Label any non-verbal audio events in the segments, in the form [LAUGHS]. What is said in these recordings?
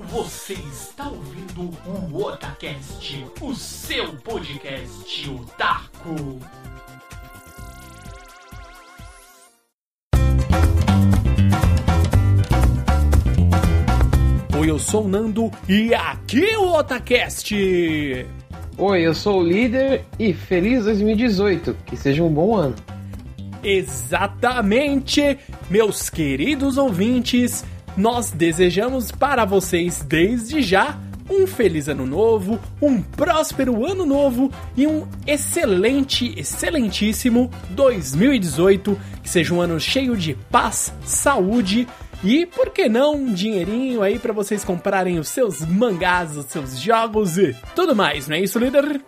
Você está ouvindo o Otacast, o seu podcast otaku. Oi, eu sou o Nando e aqui é o Otacast. Oi, eu sou o líder e feliz 2018, que seja um bom ano. Exatamente, meus queridos ouvintes, nós desejamos para vocês desde já um feliz ano novo, um próspero ano novo e um excelente, excelentíssimo 2018, que seja um ano cheio de paz, saúde e, por que não, um dinheirinho aí para vocês comprarem os seus mangás, os seus jogos e tudo mais, não é isso, líder?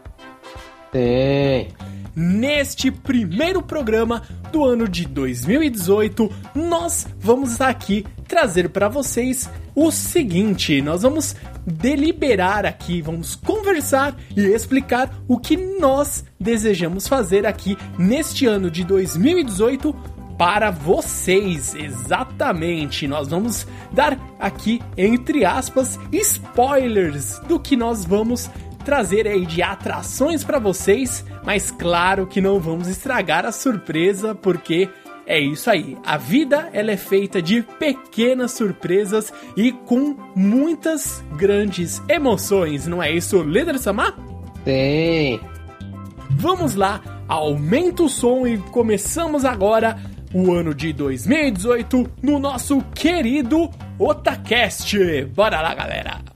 Tem. Neste primeiro programa do ano de 2018, nós vamos aqui trazer para vocês o seguinte: nós vamos deliberar aqui, vamos conversar e explicar o que nós desejamos fazer aqui neste ano de 2018 para vocês. Exatamente, nós vamos dar aqui, entre aspas, spoilers do que nós vamos trazer aí de atrações para vocês, mas claro que não vamos estragar a surpresa, porque é isso aí. A vida ela é feita de pequenas surpresas e com muitas grandes emoções, não é isso, líder Samar? Tem. Vamos lá, aumenta o som e começamos agora o ano de 2018 no nosso querido Otacast. Bora lá, galera!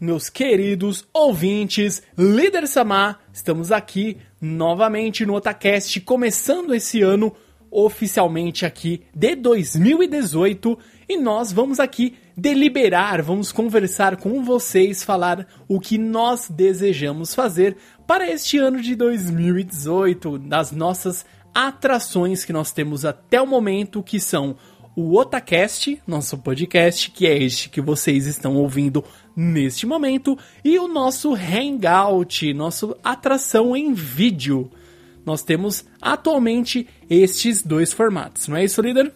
Meus queridos ouvintes, líder Samar, estamos aqui novamente no Otacast, começando esse ano oficialmente aqui de 2018 e nós vamos aqui deliberar, vamos conversar com vocês, falar o que nós desejamos fazer para este ano de 2018, das nossas atrações que nós temos até o momento, que são o Otacast, nosso podcast, que é este que vocês estão ouvindo neste momento, e o nosso Hangout, nossa atração em vídeo. Nós temos atualmente estes dois formatos, não é isso, líder?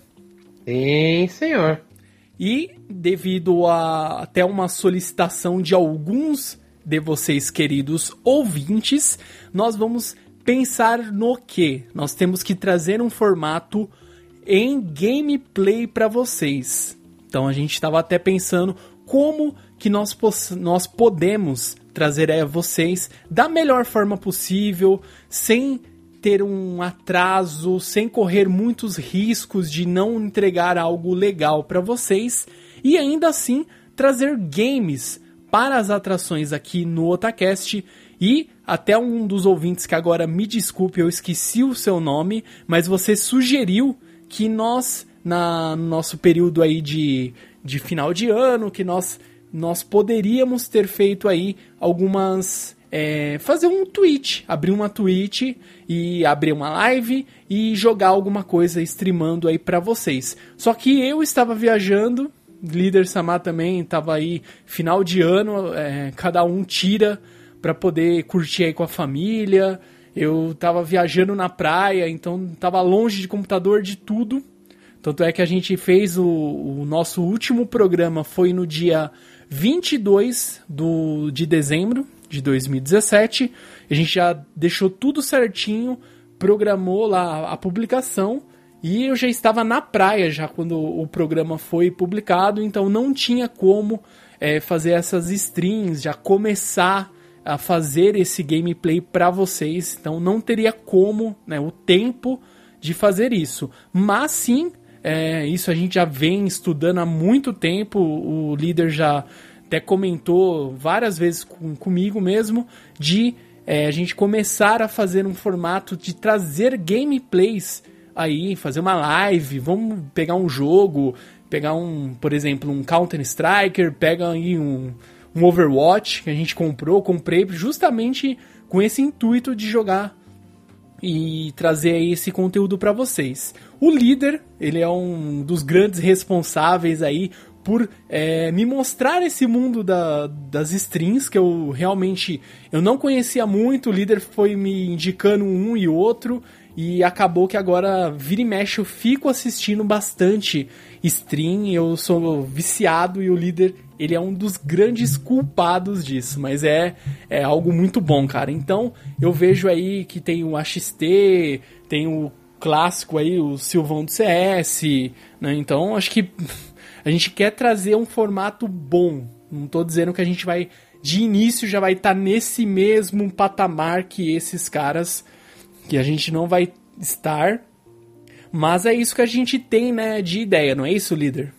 Sim, senhor. E devido a até uma solicitação de alguns de vocês, queridos ouvintes, nós vamos pensar no que? Nós temos que trazer um formato em gameplay para vocês. Então a gente estava até pensando como que nós, nós podemos trazer a vocês da melhor forma possível, sem ter um atraso, sem correr muitos riscos de não entregar algo legal para vocês e ainda assim trazer games para as atrações aqui no Otacast. E até um dos ouvintes que agora me desculpe, eu esqueci o seu nome, mas você sugeriu que nós, na, no nosso período aí de, de final de ano, que nós, nós poderíamos ter feito aí algumas. É, fazer um tweet, abrir uma tweet e abrir uma live e jogar alguma coisa streamando aí para vocês. Só que eu estava viajando, líder Samar também estava aí final de ano, é, cada um tira para poder curtir aí com a família. Eu tava viajando na praia, então tava longe de computador de tudo. Tanto é que a gente fez o, o nosso último programa foi no dia 22 do, de dezembro de 2017. A gente já deixou tudo certinho, programou lá a publicação e eu já estava na praia já quando o programa foi publicado, então não tinha como é, fazer essas streams, já começar a fazer esse gameplay para vocês, então não teria como, né, o tempo de fazer isso. Mas sim, é, isso a gente já vem estudando há muito tempo, o líder já até comentou várias vezes com, comigo mesmo, de é, a gente começar a fazer um formato de trazer gameplays aí, fazer uma live, vamos pegar um jogo, pegar um, por exemplo, um Counter Striker, pega aí um um Overwatch que a gente comprou, comprei justamente com esse intuito de jogar e trazer aí esse conteúdo para vocês. O líder, ele é um dos grandes responsáveis aí por é, me mostrar esse mundo da, das strings que eu realmente eu não conhecia muito. O líder foi me indicando um e outro e acabou que agora vira e mexe eu fico assistindo bastante stream. Eu sou viciado e o líder ele é um dos grandes culpados disso, mas é, é algo muito bom, cara. Então eu vejo aí que tem o AXT, tem o clássico aí, o Silvão do CS, né? Então acho que a gente quer trazer um formato bom. Não tô dizendo que a gente vai de início já vai estar tá nesse mesmo patamar que esses caras que a gente não vai estar. Mas é isso que a gente tem, né, de ideia, não é isso, líder?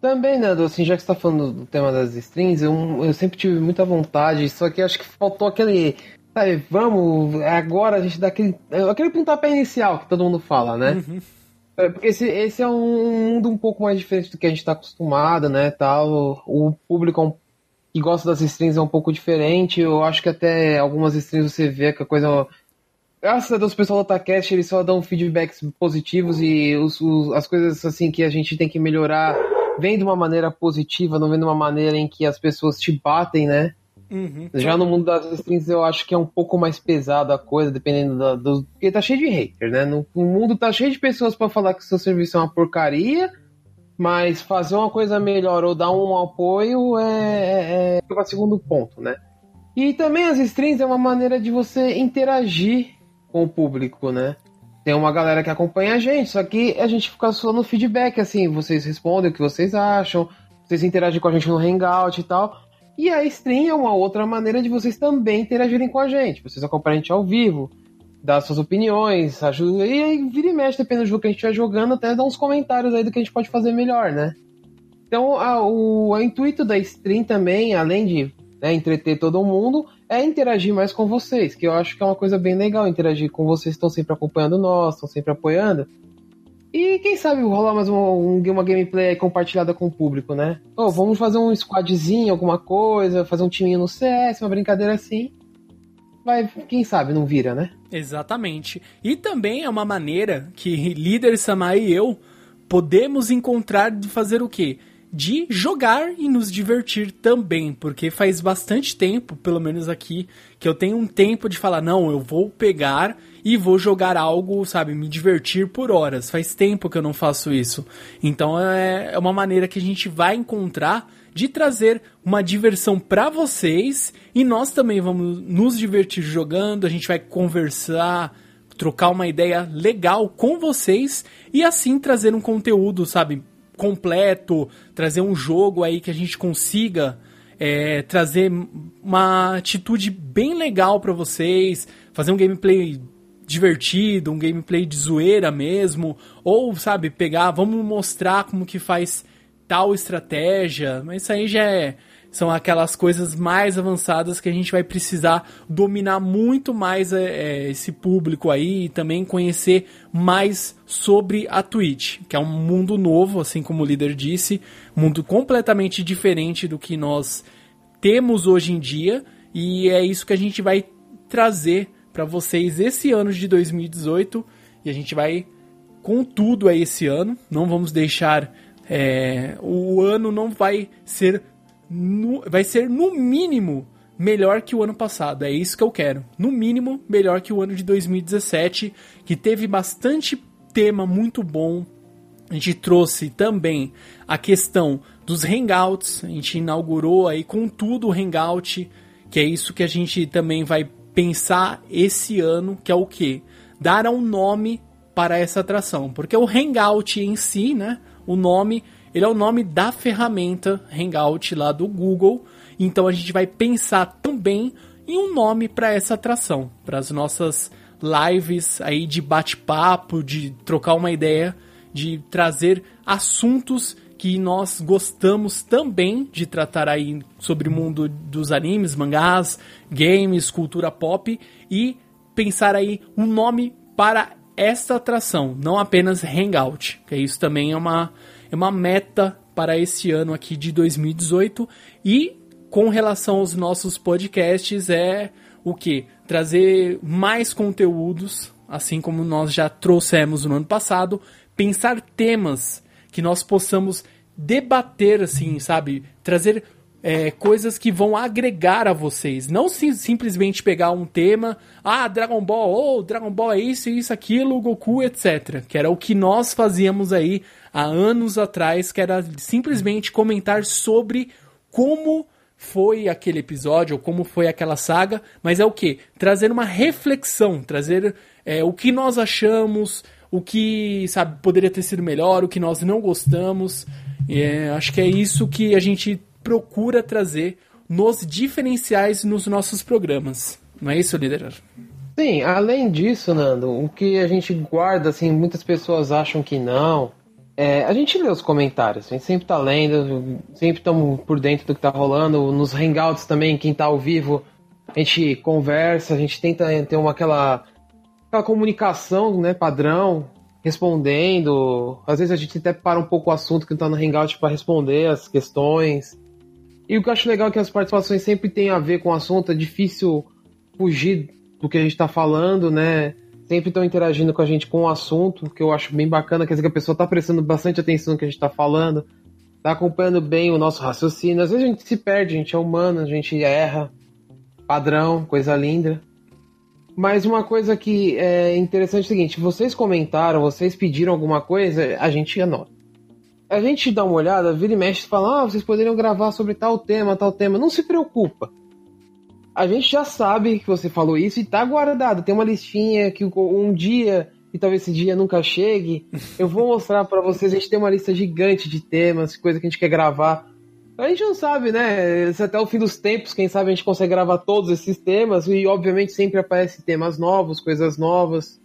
Também, Nando, assim, já que você tá falando do tema das strings, eu, eu sempre tive muita vontade, só que acho que faltou aquele. Sabe, vamos, agora a gente dá aquele, aquele pontapé inicial que todo mundo fala, né? Uhum. É, porque esse, esse é um mundo um pouco mais diferente do que a gente está acostumado, né? Tal. O público é que gosta das strings é um pouco diferente. Eu acho que até algumas strings você vê que a coisa. Graças a Deus, o pessoal do Otacast eles só dão feedbacks positivos e os, os, as coisas assim que a gente tem que melhorar vem de uma maneira positiva, não vem de uma maneira em que as pessoas te batem, né? Uhum. Já no mundo das strings eu acho que é um pouco mais pesado a coisa, dependendo da, do. Porque tá cheio de hater, né? No, o mundo tá cheio de pessoas para falar que seu serviço é uma porcaria, mas fazer uma coisa melhor ou dar um apoio é, é, é segundo ponto, né? E também as strings é uma maneira de você interagir com o público, né? Tem uma galera que acompanha a gente, só que a gente fica só no feedback, assim, vocês respondem o que vocês acham, vocês interagem com a gente no Hangout e tal. E a stream é uma outra maneira de vocês também interagirem com a gente. Vocês acompanham a gente ao vivo, dar suas opiniões, ajuda. E aí vira e mexe, dependendo do jogo que a gente estiver jogando, até dar uns comentários aí do que a gente pode fazer melhor, né? Então, a, o a intuito da stream também, além de né, entreter todo mundo, é interagir mais com vocês, que eu acho que é uma coisa bem legal, interagir com vocês estão sempre acompanhando nós, estão sempre apoiando. E quem sabe rolar mais uma, uma gameplay compartilhada com o público, né? Oh, vamos fazer um squadzinho, alguma coisa, fazer um timinho no CS, uma brincadeira assim. Vai, quem sabe não vira, né? Exatamente. E também é uma maneira que [LAUGHS] líder Samai e eu podemos encontrar de fazer o quê? De jogar e nos divertir também, porque faz bastante tempo, pelo menos aqui, que eu tenho um tempo de falar, não, eu vou pegar e vou jogar algo, sabe, me divertir por horas. Faz tempo que eu não faço isso. Então é, é uma maneira que a gente vai encontrar de trazer uma diversão para vocês e nós também vamos nos divertir jogando, a gente vai conversar, trocar uma ideia legal com vocês e assim trazer um conteúdo, sabe, completo, trazer um jogo aí que a gente consiga é, trazer uma atitude bem legal para vocês, fazer um gameplay divertido, um gameplay de zoeira mesmo, ou sabe, pegar, vamos mostrar como que faz tal estratégia, mas isso aí já é são aquelas coisas mais avançadas que a gente vai precisar dominar muito mais é, é, esse público aí e também conhecer mais sobre a Twitch, que é um mundo novo, assim como o líder disse, mundo completamente diferente do que nós temos hoje em dia. E é isso que a gente vai trazer para vocês esse ano de 2018 e a gente vai com tudo aí esse ano, não vamos deixar é, o ano não vai ser no, vai ser no mínimo melhor que o ano passado. É isso que eu quero. No mínimo, melhor que o ano de 2017, que teve bastante tema muito bom. A gente trouxe também a questão dos hangouts. A gente inaugurou aí com tudo o hangout, que é isso que a gente também vai pensar esse ano, que é o que? Dar um nome para essa atração, porque o hangout em si, né? O nome ele é o nome da ferramenta Hangout lá do Google. Então a gente vai pensar também em um nome para essa atração, para as nossas lives aí de bate-papo, de trocar uma ideia, de trazer assuntos que nós gostamos também de tratar aí sobre o mundo dos animes, mangás, games, cultura pop e pensar aí um nome para esta atração, não apenas Hangout, que isso também é uma é uma meta para esse ano aqui de 2018 e com relação aos nossos podcasts é o que trazer mais conteúdos assim como nós já trouxemos no ano passado, pensar temas que nós possamos debater, assim, sabe? Trazer é, coisas que vão agregar a vocês. Não sim, simplesmente pegar um tema, ah, Dragon Ball, ou oh, Dragon Ball é isso, isso, aquilo, Goku, etc. Que era o que nós fazíamos aí há anos atrás, que era simplesmente comentar sobre como foi aquele episódio ou como foi aquela saga, mas é o que? Trazer uma reflexão, trazer é, o que nós achamos, o que sabe poderia ter sido melhor, o que nós não gostamos. É, acho que é isso que a gente procura trazer nos diferenciais nos nossos programas. Não é isso, líder? Sim, além disso, Nando, o que a gente guarda, assim, muitas pessoas acham que não. É, a gente lê os comentários, a gente sempre tá lendo, sempre estamos por dentro do que tá rolando. Nos hangouts também, quem tá ao vivo, a gente conversa, a gente tenta ter uma aquela, aquela comunicação, né, padrão, respondendo. Às vezes a gente até para um pouco o assunto que tá no hangout para responder as questões. E o que eu acho legal é que as participações sempre têm a ver com o assunto, é difícil fugir do que a gente está falando, né? Sempre estão interagindo com a gente com o assunto, que eu acho bem bacana, quer dizer que a pessoa está prestando bastante atenção no que a gente está falando, está acompanhando bem o nosso raciocínio. Às vezes a gente se perde, a gente é humano, a gente erra, padrão, coisa linda. Mas uma coisa que é interessante é o seguinte: vocês comentaram, vocês pediram alguma coisa, a gente anota a gente dá uma olhada, vira e mexe e fala, ah, vocês poderiam gravar sobre tal tema, tal tema. Não se preocupa. A gente já sabe que você falou isso e tá guardado. Tem uma listinha que um dia, e talvez esse dia nunca chegue, [LAUGHS] eu vou mostrar para vocês. A gente tem uma lista gigante de temas, coisa que a gente quer gravar. A gente não sabe, né? Se até o fim dos tempos, quem sabe a gente consegue gravar todos esses temas e, obviamente, sempre aparecem temas novos, coisas novas.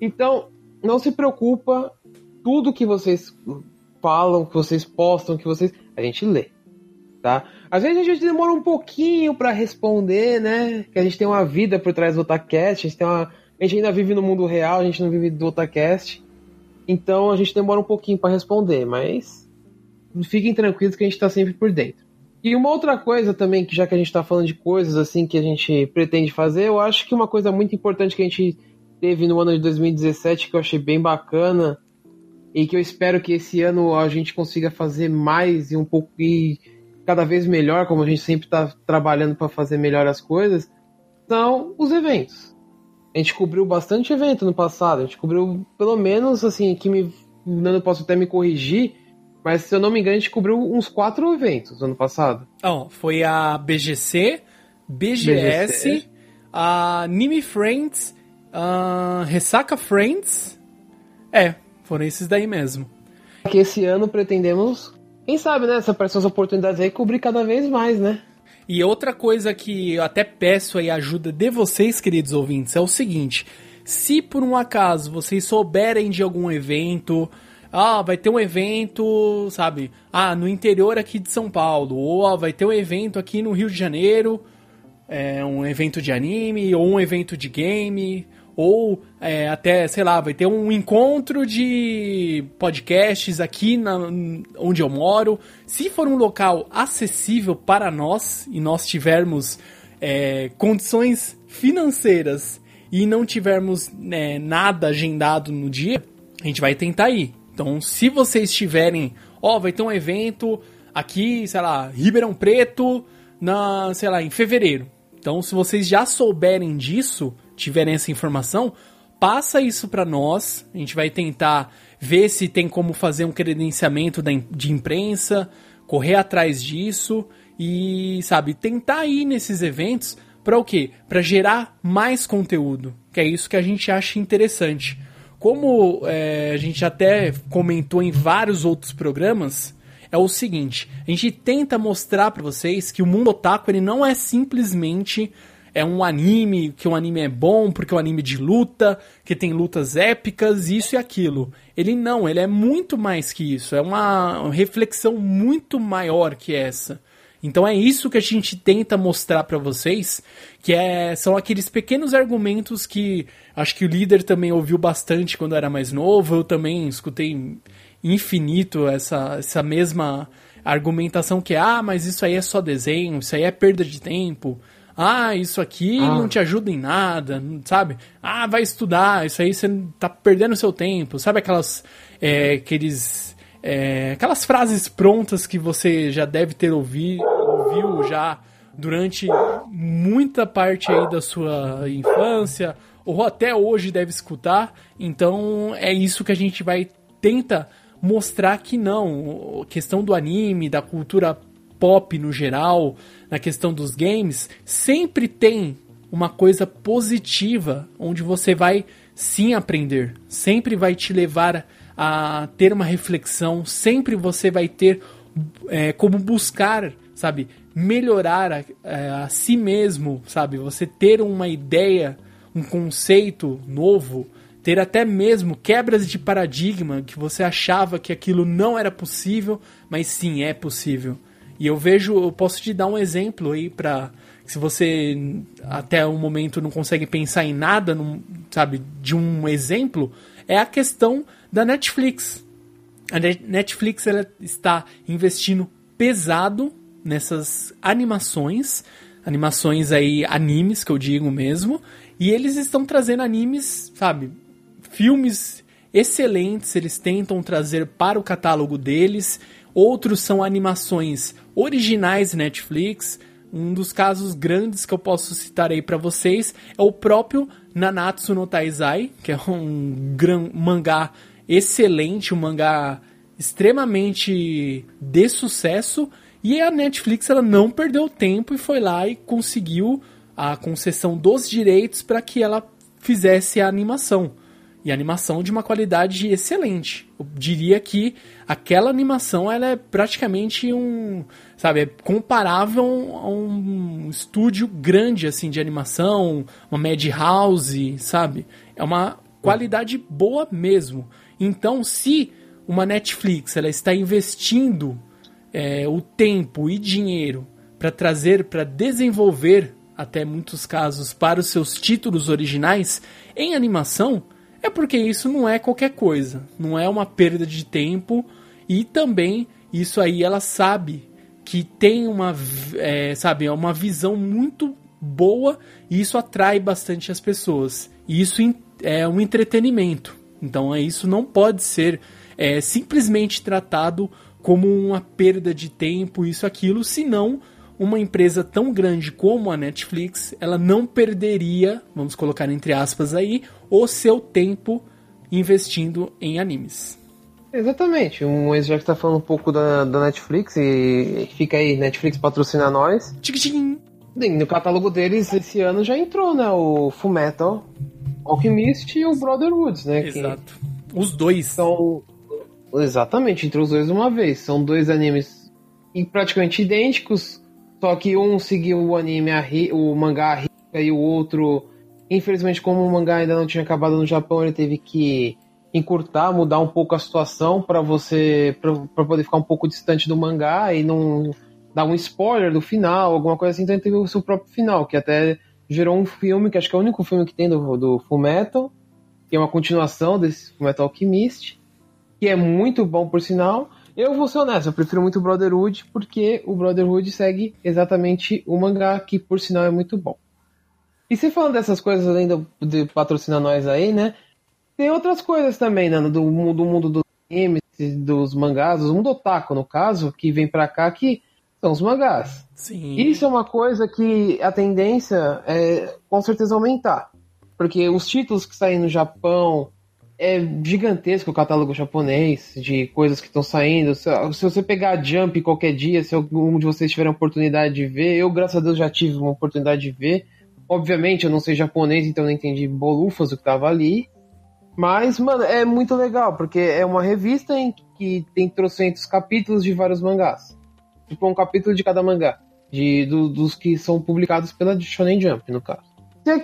Então, não se preocupa. Tudo que vocês falam, que vocês postam, que vocês. A gente lê. Tá? Às vezes a gente demora um pouquinho para responder, né? Que a gente tem uma vida por trás do Otacast, a gente, tem uma... a gente ainda vive no mundo real, a gente não vive do Otacast. Então a gente demora um pouquinho para responder, mas fiquem tranquilos que a gente está sempre por dentro. E uma outra coisa também, que já que a gente está falando de coisas assim que a gente pretende fazer, eu acho que uma coisa muito importante que a gente teve no ano de 2017 que eu achei bem bacana e que eu espero que esse ano a gente consiga fazer mais e um pouco e cada vez melhor, como a gente sempre está trabalhando para fazer melhor as coisas, são os eventos. A gente cobriu bastante evento no passado, a gente cobriu pelo menos assim, que me não posso até me corrigir, mas se eu não me engano, a gente cobriu uns quatro eventos ano passado. Oh, foi a BGC, BGS, BGC. a Anime Friends, a Ressaca Friends. É, foram esses daí mesmo. Que esse ano pretendemos, quem sabe, né? Se aparecer as oportunidades aí, cobrir cada vez mais, né? E outra coisa que eu até peço aí ajuda de vocês, queridos ouvintes, é o seguinte: se por um acaso vocês souberem de algum evento, ah, vai ter um evento, sabe? Ah, no interior aqui de São Paulo, ou ah, vai ter um evento aqui no Rio de Janeiro, é, um evento de anime, ou um evento de game, ou é, até, sei lá, vai ter um encontro de podcasts aqui na, onde eu moro. Se for um local acessível para nós e nós tivermos é, condições financeiras e não tivermos né, nada agendado no dia, a gente vai tentar ir. Então, se vocês tiverem, ó, vai ter um evento aqui, sei lá, Ribeirão Preto, na, sei lá, em fevereiro. Então, se vocês já souberem disso, tiverem essa informação, passa isso para nós. A gente vai tentar ver se tem como fazer um credenciamento de imprensa, correr atrás disso e, sabe, tentar ir nesses eventos para o quê? Para gerar mais conteúdo, que é isso que a gente acha interessante. Como é, a gente até comentou em vários outros programas, é o seguinte: a gente tenta mostrar para vocês que o mundo otaku ele não é simplesmente é um anime, que o um anime é bom porque é um anime de luta, que tem lutas épicas, isso e aquilo. Ele não, ele é muito mais que isso, é uma reflexão muito maior que essa. Então é isso que a gente tenta mostrar para vocês, que é, são aqueles pequenos argumentos que acho que o líder também ouviu bastante quando era mais novo, eu também escutei infinito essa, essa mesma argumentação que ah, mas isso aí é só desenho, isso aí é perda de tempo Ah, isso aqui ah. não te ajuda em nada, sabe? Ah, vai estudar, isso aí você tá perdendo seu tempo. Sabe aquelas. É, aqueles. É, aquelas frases prontas que você já deve ter ouvido, ouviu já durante muita parte aí da sua infância, ou até hoje deve escutar. Então é isso que a gente vai tenta mostrar que não. A questão do anime, da cultura pop no geral, na questão dos games, sempre tem uma coisa positiva onde você vai sim aprender, sempre vai te levar a ter uma reflexão, sempre você vai ter é, como buscar, sabe, melhorar a, é, a si mesmo, sabe, você ter uma ideia, um conceito novo, ter até mesmo quebras de paradigma que você achava que aquilo não era possível, mas sim é possível. E eu vejo, eu posso te dar um exemplo aí para se você até o momento não consegue pensar em nada, num, sabe, de um exemplo, é a questão da Netflix. A Netflix ela está investindo pesado nessas animações, animações aí animes que eu digo mesmo, e eles estão trazendo animes, sabe, filmes excelentes, eles tentam trazer para o catálogo deles. Outros são animações originais Netflix. Um dos casos grandes que eu posso citar aí para vocês é o próprio Nanatsu no Taizai, que é um gran mangá excelente, um mangá extremamente de sucesso. E a Netflix ela não perdeu tempo e foi lá e conseguiu a concessão dos direitos para que ela fizesse a animação. E animação de uma qualidade excelente. Eu diria que aquela animação ela é praticamente um, sabe, é comparável a um estúdio grande assim de animação, uma Madhouse, sabe? É uma qualidade boa mesmo. Então, se uma Netflix ela está investindo é, o tempo e dinheiro para trazer, para desenvolver até muitos casos para os seus títulos originais em animação, é porque isso não é qualquer coisa, não é uma perda de tempo e também isso aí ela sabe que tem uma, é, sabe, é uma visão muito boa e isso atrai bastante as pessoas. E isso é um entretenimento. Então é isso não pode ser é, simplesmente tratado como uma perda de tempo, isso, aquilo, senão uma empresa tão grande como a Netflix, ela não perderia, vamos colocar entre aspas aí, o seu tempo investindo em animes. Exatamente. Um já que tá falando um pouco da, da Netflix e fica aí, Netflix patrocina nós. Tchim. No catálogo deles esse ano já entrou, né? O Fullmetal Alchemist e o Brotherhoods, né? Exato. Que os dois. São. Exatamente, entrou os dois uma vez. São dois animes praticamente idênticos, só que um seguiu o anime, a ri, o mangá e o outro, infelizmente, como o mangá ainda não tinha acabado no Japão, ele teve que encurtar, mudar um pouco a situação para você para poder ficar um pouco distante do mangá e não dar um spoiler do final, alguma coisa assim, então ele teve o seu próprio final, que até gerou um filme, que acho que é o único filme que tem do, do Full Metal, que é uma continuação desse Full Metal Alchemist, que é muito bom por sinal, eu vou ser honesto, eu prefiro muito o Brotherhood porque o Brotherhood segue exatamente o mangá, que por sinal é muito bom. E se falando dessas coisas além do, de patrocinar nós aí, né? Tem outras coisas também, né? Do, do mundo dos games, dos mangás, do mundo otaku, no caso, que vem pra cá, que são os mangás. Sim. Isso é uma coisa que a tendência é com certeza aumentar. Porque os títulos que saem no Japão, é gigantesco o catálogo japonês de coisas que estão saindo. Se, se, você pegar Jump qualquer dia, se algum de vocês tiver a oportunidade de ver, eu, graças a Deus, já tive uma oportunidade de ver. Obviamente, eu não sei japonês, então não entendi bolufas o que tava ali. Mas, mano, é muito legal, porque é uma revista em que tem trocentos capítulos de vários mangás. Tipo, um capítulo de cada mangá. De, do, dos que são publicados pela Shonen Jump, no caso.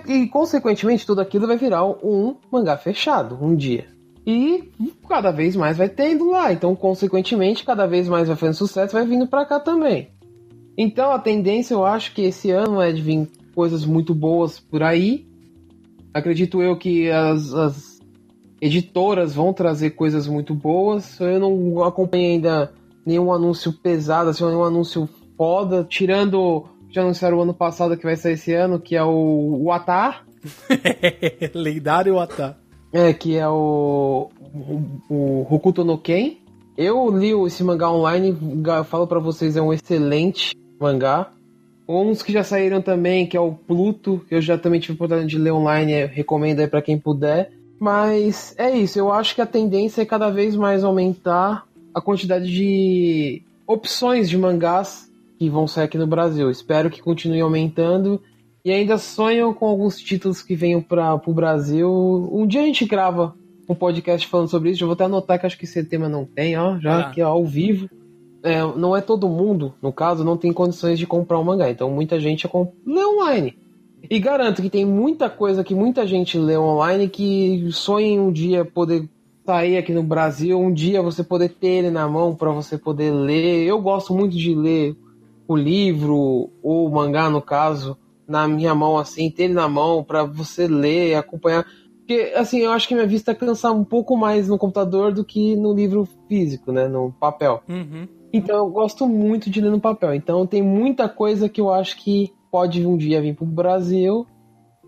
E, consequentemente, tudo aquilo vai virar um mangá fechado, um dia. E cada vez mais vai tendo lá. Então, consequentemente, cada vez mais vai fazendo sucesso, vai vindo pra cá também. Então, a tendência, eu acho que esse ano é de vir coisas muito boas por aí. Acredito eu que as, as editoras vão trazer coisas muito boas. Eu não acompanhei ainda nenhum anúncio pesado, assim, nenhum anúncio foda, tirando já anunciaram o ano passado que vai sair esse ano, que é o, o Atar. [LAUGHS] Lendário Atar. É, que é o, o, o Hokuto no Ken. Eu li esse mangá online, falo para vocês, é um excelente mangá. Uns que já saíram também, que é o Pluto, que eu já também tive a oportunidade de ler online, recomendo aí para quem puder. Mas é isso, eu acho que a tendência é cada vez mais aumentar a quantidade de opções de mangás que vão sair aqui no Brasil. Espero que continue aumentando. E ainda sonho com alguns títulos que venham para o Brasil. Um dia a gente grava um podcast falando sobre isso. Eu vou até anotar que acho que esse tema não tem, ó, já ah. que é ao vivo. É, não é todo mundo, no caso, não tem condições de comprar um mangá. Então muita gente lê online. E garanto que tem muita coisa que muita gente lê online que sonha em um dia poder sair aqui no Brasil, um dia você poder ter ele na mão para você poder ler. Eu gosto muito de ler o livro ou o mangá, no caso, na minha mão assim, ter ele na mão para você ler, acompanhar. Porque, assim, eu acho que minha vista cansa um pouco mais no computador do que no livro físico, né? No papel. Uhum. Então eu gosto muito de ler no papel. Então tem muita coisa que eu acho que pode um dia vir para o Brasil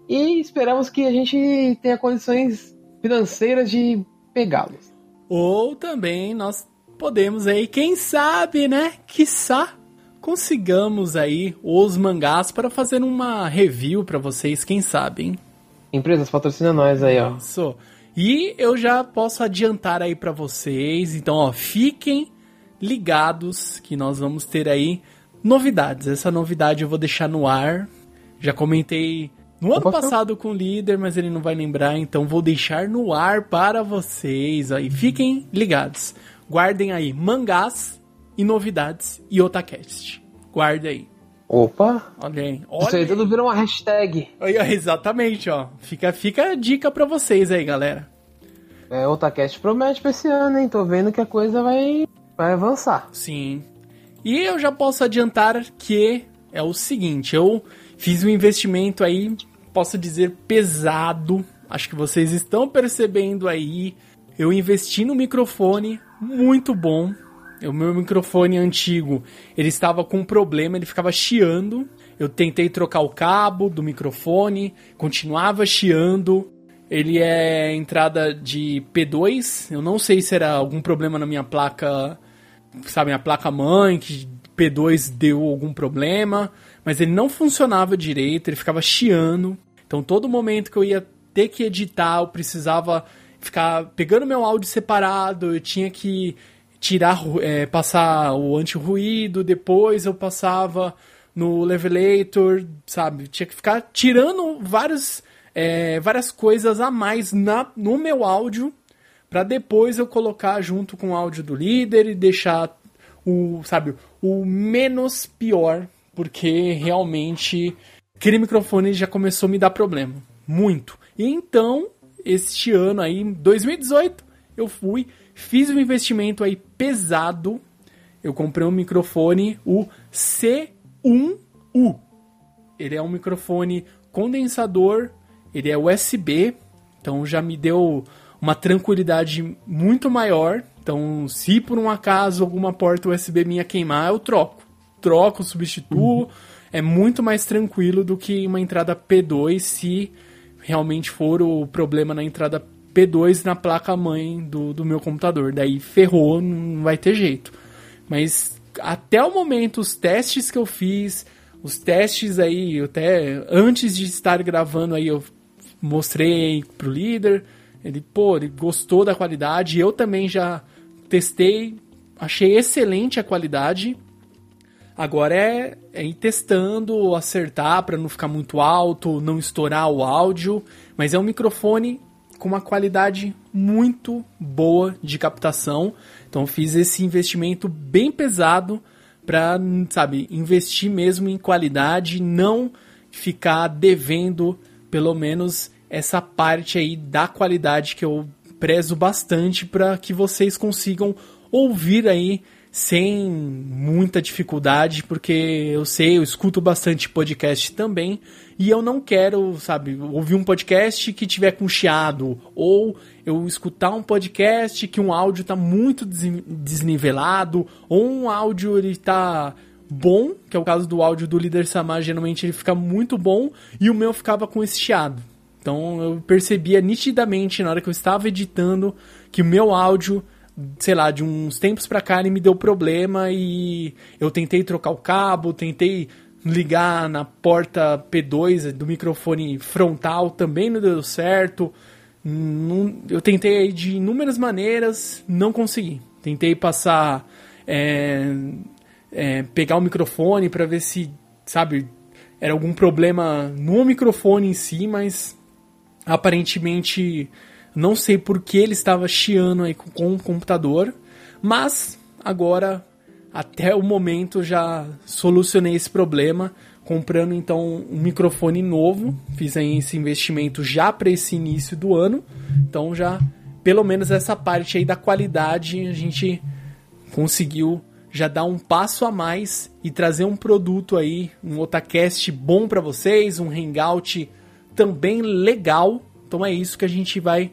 e esperamos que a gente tenha condições financeiras de pegá-los. Ou também nós podemos aí, quem sabe, né? Quiçá consigamos aí os mangás para fazer uma review para vocês, quem sabe, hein? Empresas patrocina nós aí, ó. Isso. E eu já posso adiantar aí para vocês, então, ó, fiquem ligados que nós vamos ter aí novidades. Essa novidade eu vou deixar no ar. Já comentei no ano passado com o líder, mas ele não vai lembrar, então vou deixar no ar para vocês. Aí fiquem ligados. Guardem aí mangás e novidades e Otacast. Guarde aí. Opa! Olha aí. Olha Isso aí tudo vira uma hashtag. Aí, exatamente, ó. Fica, fica a dica para vocês aí, galera. É, o Otacast promete pra esse ano, hein? Tô vendo que a coisa vai, vai avançar. Sim. E eu já posso adiantar que é o seguinte, eu fiz um investimento aí, posso dizer, pesado. Acho que vocês estão percebendo aí. Eu investi no microfone muito bom. O meu microfone antigo, ele estava com um problema, ele ficava chiando. Eu tentei trocar o cabo do microfone, continuava chiando. Ele é entrada de P2. Eu não sei se era algum problema na minha placa sabe, a placa mãe, que P2 deu algum problema, mas ele não funcionava direito, ele ficava chiando. Então todo momento que eu ia ter que editar, eu precisava ficar pegando meu áudio separado, eu tinha que tirar, é, passar o anti-ruído, depois eu passava no levelator, sabe? Tinha que ficar tirando vários, é, várias coisas a mais na, no meu áudio para depois eu colocar junto com o áudio do líder e deixar o, sabe, o menos pior, porque realmente aquele microfone já começou a me dar problema, muito. E então, este ano aí, 2018, eu fui, fiz um investimento aí pesado. Eu comprei um microfone, o C1U. Ele é um microfone condensador, ele é USB, então já me deu uma tranquilidade muito maior. Então, se por um acaso alguma porta USB minha queimar, eu troco. Troco, substituo. Uhum. É muito mais tranquilo do que uma entrada P2 se realmente for o problema na entrada P2 na placa mãe do, do meu computador. Daí ferrou, não vai ter jeito. Mas até o momento, os testes que eu fiz, os testes aí, até antes de estar gravando aí, eu mostrei pro líder ele, pô, ele gostou da qualidade. Eu também já testei, achei excelente a qualidade. Agora é, é ir testando, acertar para não ficar muito alto, não estourar o áudio. Mas é um microfone com uma qualidade muito boa de captação. Então fiz esse investimento bem pesado para, sabe, investir mesmo em qualidade, não ficar devendo pelo menos essa parte aí da qualidade que eu prezo bastante para que vocês consigam ouvir aí sem muita dificuldade, porque eu sei, eu escuto bastante podcast também, e eu não quero, sabe, ouvir um podcast que tiver com chiado, ou eu escutar um podcast que um áudio tá muito desnivelado, ou um áudio ele tá bom, que é o caso do áudio do líder Samar, geralmente ele fica muito bom, e o meu ficava com esse chiado. Então eu percebia nitidamente na hora que eu estava editando que o meu áudio, sei lá, de uns tempos pra cá ele me deu problema e eu tentei trocar o cabo, tentei ligar na porta P2 do microfone frontal, também não deu certo. eu tentei de inúmeras maneiras, não consegui. Tentei passar. É, é, pegar o microfone para ver se, sabe, era algum problema no microfone em si, mas aparentemente não sei por que ele estava chiando aí com, com o computador, mas agora até o momento já solucionei esse problema comprando então um microfone novo, fiz aí esse investimento já para esse início do ano, então já pelo menos essa parte aí da qualidade a gente conseguiu já dar um passo a mais e trazer um produto aí, um Otacast bom para vocês, um Hangout também legal. Então é isso que a gente vai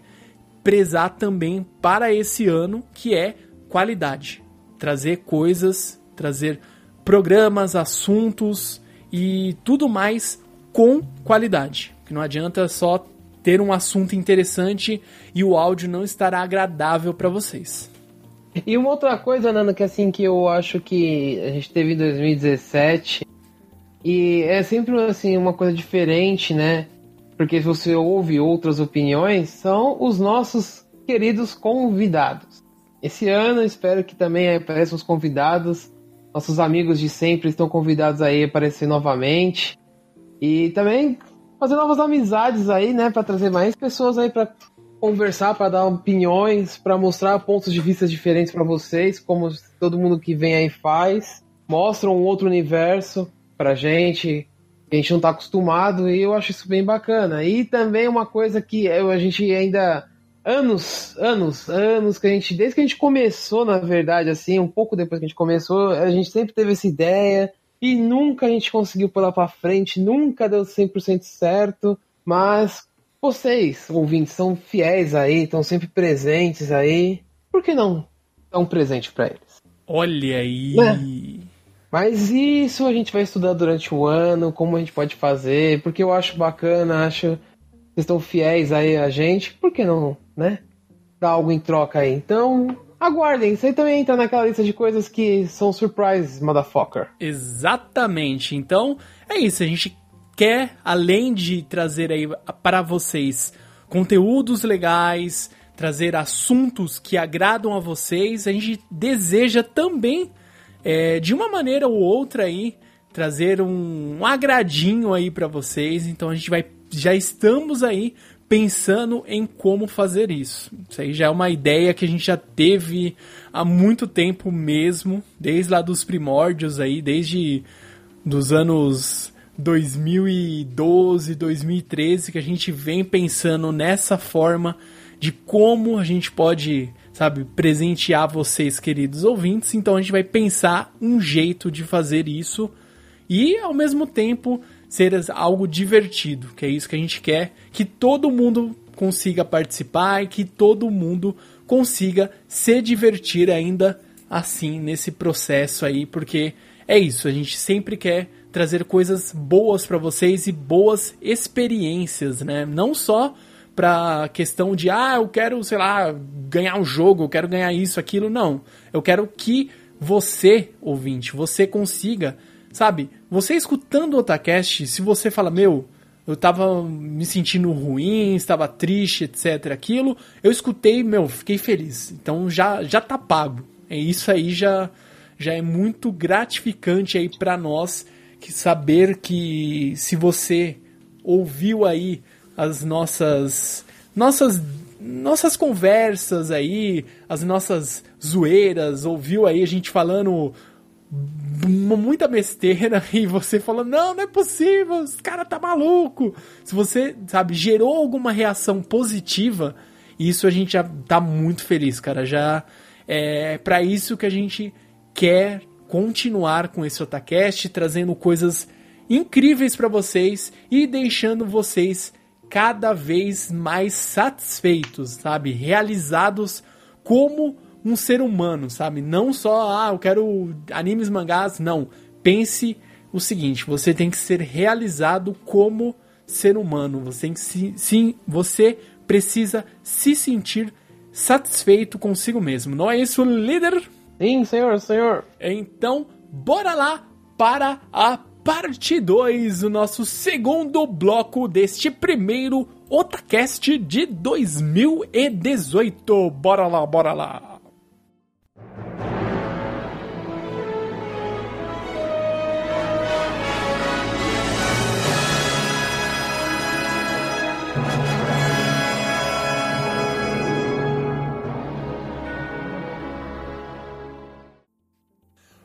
prezar também para esse ano, que é qualidade. Trazer coisas, trazer programas, assuntos e tudo mais com qualidade. Que não adianta só ter um assunto interessante e o áudio não estará agradável para vocês. E uma outra coisa, Nando, que assim que eu acho que a gente teve em 2017 e é sempre assim uma coisa diferente, né? Porque se você ouve outras opiniões, são os nossos queridos convidados. Esse ano espero que também apareçam os convidados. Nossos amigos de sempre estão convidados aí a aparecer novamente. E também fazer novas amizades aí, né, para trazer mais pessoas aí para conversar, para dar opiniões, para mostrar pontos de vista diferentes para vocês, como todo mundo que vem aí faz. Mostra um outro universo pra gente, a gente não está acostumado e eu acho isso bem bacana. E também uma coisa que a gente ainda anos, anos, anos que a gente desde que a gente começou, na verdade, assim, um pouco depois que a gente começou, a gente sempre teve essa ideia e nunca a gente conseguiu pular para frente, nunca deu 100% certo, mas vocês, ouvintes, são fiéis aí, estão sempre presentes aí. Por que não dar um presente para eles? Olha aí. Né? Mas isso a gente vai estudar durante o ano, como a gente pode fazer, porque eu acho bacana, acho vocês estão fiéis aí a gente, por que não, né? Dar algo em troca aí. Então, aguardem, isso aí também entra naquela lista de coisas que são surprise, motherfucker. Exatamente. Então, é isso, a gente quer, além de trazer aí para vocês conteúdos legais, trazer assuntos que agradam a vocês, a gente deseja também é, de uma maneira ou outra aí, trazer um, um agradinho aí para vocês. Então a gente vai, já estamos aí pensando em como fazer isso. Isso aí já é uma ideia que a gente já teve há muito tempo mesmo, desde lá dos primórdios aí, desde dos anos 2012, 2013 que a gente vem pensando nessa forma de como a gente pode sabe, presentear vocês, queridos ouvintes. Então a gente vai pensar um jeito de fazer isso e ao mesmo tempo ser algo divertido, que é isso que a gente quer, que todo mundo consiga participar e que todo mundo consiga se divertir ainda assim nesse processo aí, porque é isso, a gente sempre quer trazer coisas boas para vocês e boas experiências, né? Não só pra questão de, ah, eu quero, sei lá, ganhar um jogo, eu quero ganhar isso, aquilo. Não. Eu quero que você, ouvinte, você consiga, sabe, você escutando o Otacast, se você fala, meu, eu tava me sentindo ruim, estava triste, etc, aquilo, eu escutei, meu, fiquei feliz. Então já, já tá pago. É isso aí já, já é muito gratificante aí para nós que saber que se você ouviu aí as nossas nossas nossas conversas aí, as nossas zoeiras, ouviu aí a gente falando muita besteira [LAUGHS] e você falando, não, não é possível, esse cara tá maluco. Se você, sabe, gerou alguma reação positiva, isso a gente já tá muito feliz, cara. Já é para isso que a gente quer continuar com esse Otacast, trazendo coisas incríveis para vocês e deixando vocês cada vez mais satisfeitos, sabe? Realizados como um ser humano, sabe? Não só, ah, eu quero animes, mangás, não. pense o seguinte: você tem que ser realizado como ser humano. Você tem que se, sim, você precisa se sentir satisfeito consigo mesmo. Não é isso, líder? Sim, senhor, senhor. Então, bora lá para a parte 2, o nosso segundo bloco deste primeiro Otacast de 2018. Bora lá, bora lá.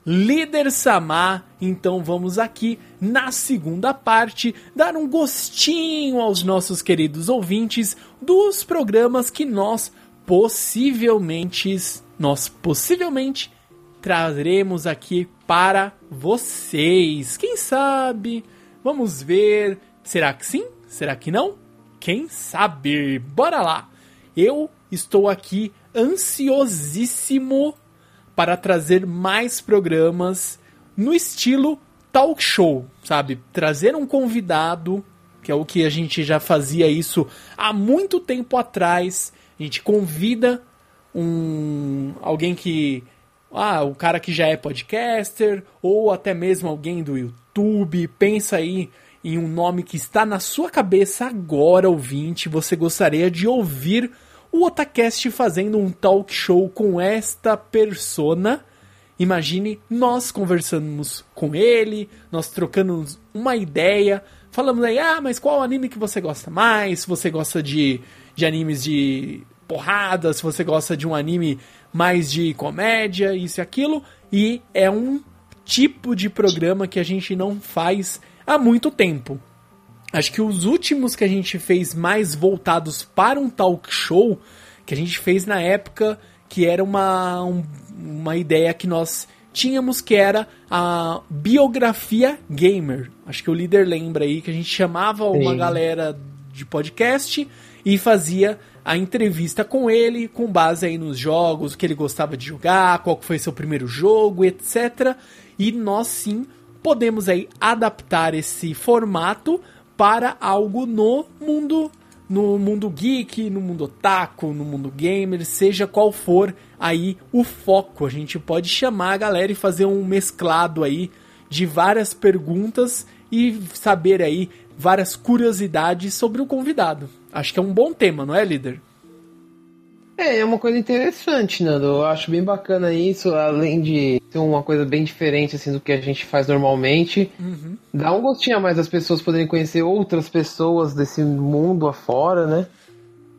Líder Samar, então vamos aqui na segunda parte dar um gostinho aos nossos queridos ouvintes dos programas que nós possivelmente nós possivelmente traremos aqui para vocês. Quem sabe? Vamos ver. Será que sim? Será que não? Quem sabe? Bora lá. Eu estou aqui ansiosíssimo para trazer mais programas no estilo talk show, sabe? Trazer um convidado, que é o que a gente já fazia isso há muito tempo atrás. A gente convida um alguém que ah, o cara que já é podcaster ou até mesmo alguém do YouTube, pensa aí em um nome que está na sua cabeça agora, ouvinte, você gostaria de ouvir o Otacast fazendo um talk show com esta persona. Imagine nós conversamos com ele, nós trocando uma ideia, falamos aí, ah, mas qual anime que você gosta mais? Se você gosta de, de animes de porrada, se você gosta de um anime mais de comédia, isso e aquilo. E é um tipo de programa que a gente não faz há muito tempo. Acho que os últimos que a gente fez mais voltados para um talk show, que a gente fez na época, que era uma, um, uma ideia que nós tínhamos, que era a biografia gamer. Acho que o líder lembra aí que a gente chamava Sim. uma galera de podcast e fazia a entrevista com ele, com base aí nos jogos, o que ele gostava de jogar, qual foi seu primeiro jogo, etc. E nós sim podemos aí adaptar esse formato para algo no mundo no mundo geek, no mundo otaku, no mundo gamer, seja qual for aí o foco. A gente pode chamar a galera e fazer um mesclado aí de várias perguntas e saber aí várias curiosidades sobre o convidado. Acho que é um bom tema, não é, líder? É, é uma coisa interessante, Nando. Eu acho bem bacana isso, além de ser uma coisa bem diferente assim do que a gente faz normalmente. Uhum. Dá um gostinho a mais das pessoas poderem conhecer outras pessoas desse mundo afora, né?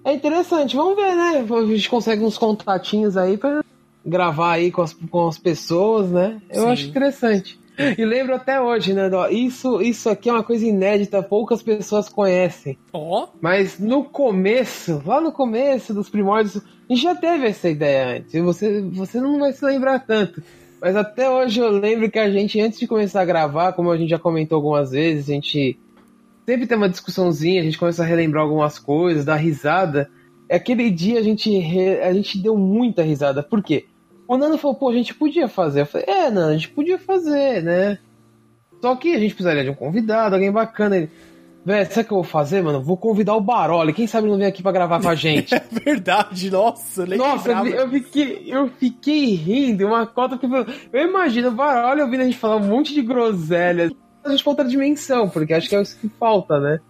É interessante, vamos ver, né? A gente consegue uns contatinhos aí para gravar aí com as, com as pessoas, né? Eu Sim. acho interessante. [LAUGHS] E lembro até hoje, né? Isso, isso aqui é uma coisa inédita, poucas pessoas conhecem. Ó. Oh. Mas no começo, lá no começo dos primórdios, a gente já teve essa ideia antes. Você, você não vai se lembrar tanto. Mas até hoje eu lembro que a gente, antes de começar a gravar, como a gente já comentou algumas vezes, a gente sempre tem uma discussãozinha, a gente começa a relembrar algumas coisas, dar risada. Aquele dia a gente, a gente deu muita risada. Por quê? O Nando falou, pô, a gente podia fazer. Eu falei, é, Nando, a gente podia fazer, né? Só que a gente precisaria de um convidado, alguém bacana. Ele, Véi, sabe o que eu vou fazer, mano? Vou convidar o Baroli. Quem sabe ele não vem aqui pra gravar com a gente? [LAUGHS] é verdade, nossa, Nossa, eu, eu, fiquei, eu fiquei rindo, uma cota que eu imagino o Baroli ouvindo a gente falar um monte de groselhas. A gente falta dimensão, porque acho que é isso que falta, né?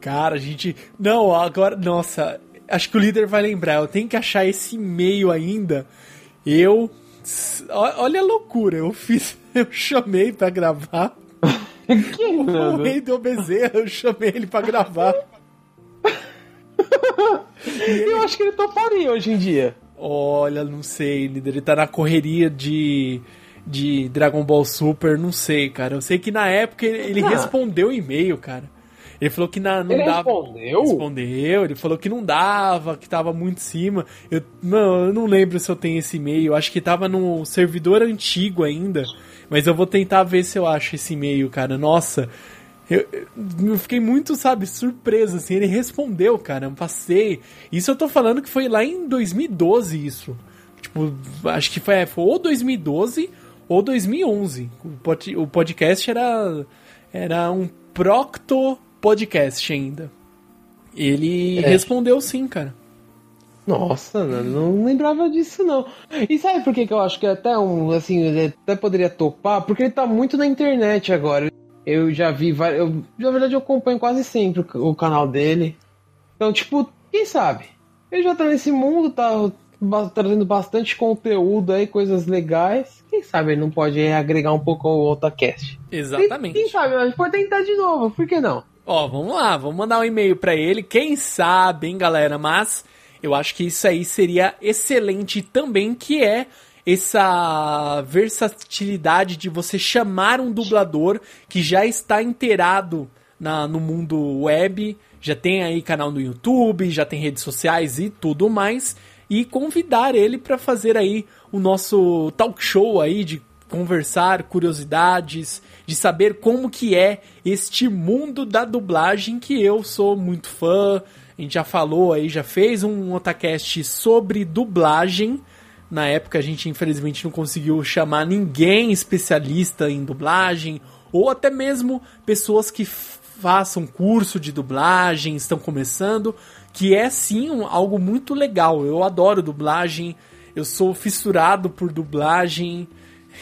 Cara, a gente. Não, agora. Nossa, acho que o líder vai lembrar. Eu tenho que achar esse e-mail ainda eu. Olha a loucura, eu fiz. [LAUGHS] Eu chamei pra gravar. [LAUGHS] que, o rei do Bezerra, eu chamei ele pra gravar. [LAUGHS] ele... Eu acho que ele toparia hoje em dia. Olha, não sei, Ele tá na correria de, de Dragon Ball Super, não sei, cara. Eu sei que na época ele, ele ah. respondeu o e-mail, cara. Ele falou que na, não ele dava. Respondeu? Respondeu, ele falou que não dava, que tava muito em cima. Eu, não, eu não lembro se eu tenho esse e-mail. Acho que tava no servidor antigo ainda. Mas eu vou tentar ver se eu acho esse e-mail, cara. Nossa. Eu, eu, fiquei muito, sabe, surpreso, assim. Ele respondeu, cara. Eu passei. Isso eu tô falando que foi lá em 2012, isso. Tipo, acho que foi, foi ou 2012 ou 2011. O podcast era, era um Procto Podcast ainda. Ele é. respondeu sim, cara. Nossa, não lembrava disso não. E sabe por que, que eu acho que é até um, assim, ele até poderia topar? Porque ele tá muito na internet agora. Eu já vi vários. Eu, na verdade, eu acompanho quase sempre o, o canal dele. Então, tipo, quem sabe? Ele já tá nesse mundo, tá trazendo bastante conteúdo aí, coisas legais. Quem sabe ele não pode agregar um pouco ao AutoCast? Exatamente. Quem, quem sabe, a gente pode tentar de novo, por que não? Ó, vamos lá, vamos mandar um e-mail para ele. Quem sabe, hein, galera? Mas eu acho que isso aí seria excelente também, que é essa versatilidade de você chamar um dublador que já está inteirado na, no mundo web, já tem aí canal no YouTube, já tem redes sociais e tudo mais, e convidar ele para fazer aí o nosso talk show aí de conversar, curiosidades, de saber como que é este mundo da dublagem que eu sou muito fã, a gente já falou aí, já fez um otacast sobre dublagem. Na época a gente infelizmente não conseguiu chamar ninguém especialista em dublagem ou até mesmo pessoas que façam curso de dublagem, estão começando, que é sim um, algo muito legal. Eu adoro dublagem, eu sou fissurado por dublagem.